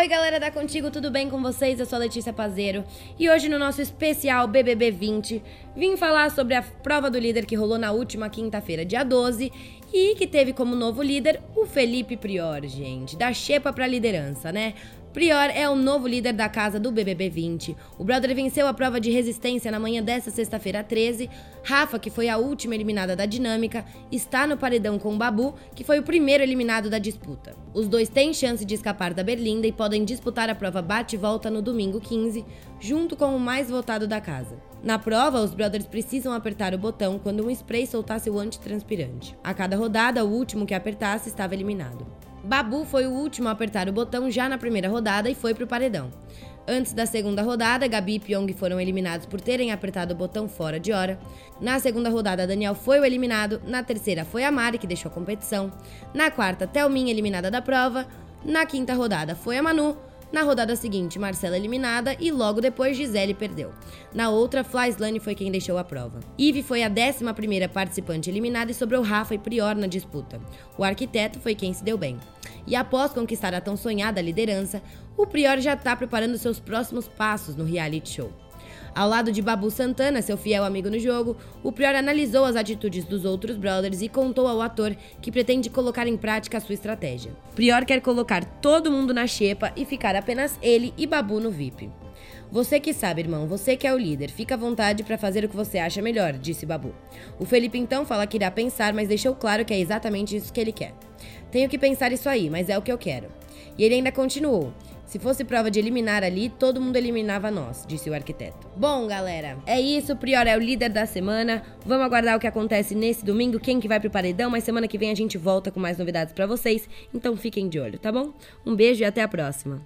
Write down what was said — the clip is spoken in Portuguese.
Oi, galera da Contigo, tudo bem com vocês? Eu sou a Letícia Pazeiro e hoje no nosso especial BBB 20 vim falar sobre a prova do líder que rolou na última quinta-feira, dia 12, e que teve como novo líder o Felipe Prior, gente, da Xepa pra liderança, né? Prior é o novo líder da casa do BBB 20. O brother venceu a prova de resistência na manhã desta sexta-feira 13. Rafa, que foi a última eliminada da dinâmica, está no paredão com o Babu, que foi o primeiro eliminado da disputa. Os dois têm chance de escapar da Berlinda e podem disputar a prova bate-volta no domingo 15, junto com o mais votado da casa. Na prova, os brothers precisam apertar o botão quando um spray soltasse o antitranspirante. A cada rodada, o último que apertasse estava eliminado. Babu foi o último a apertar o botão já na primeira rodada e foi pro paredão. Antes da segunda rodada, Gabi e Pyong foram eliminados por terem apertado o botão fora de hora. Na segunda rodada, Daniel foi o eliminado. Na terceira, foi a Mari, que deixou a competição. Na quarta, Thelminha eliminada da prova. Na quinta rodada, foi a Manu. Na rodada seguinte, Marcela eliminada e logo depois Gisele perdeu. Na outra, Flyslane foi quem deixou a prova. Ive foi a 11 participante eliminada e sobrou Rafa e Prior na disputa. O arquiteto foi quem se deu bem. E após conquistar a tão sonhada liderança, o Prior já está preparando seus próximos passos no reality show. Ao lado de Babu Santana, seu fiel amigo no jogo, o Prior analisou as atitudes dos outros brothers e contou ao ator que pretende colocar em prática a sua estratégia. Prior quer colocar todo mundo na xepa e ficar apenas ele e Babu no VIP. Você que sabe, irmão, você que é o líder, fica à vontade para fazer o que você acha melhor, disse Babu. O Felipe então fala que irá pensar, mas deixou claro que é exatamente isso que ele quer. Tenho que pensar isso aí, mas é o que eu quero. E ele ainda continuou. Se fosse prova de eliminar ali, todo mundo eliminava nós, disse o arquiteto. Bom, galera, é isso. Prior é o líder da semana. Vamos aguardar o que acontece nesse domingo, quem que vai pro paredão, mas semana que vem a gente volta com mais novidades para vocês. Então fiquem de olho, tá bom? Um beijo e até a próxima.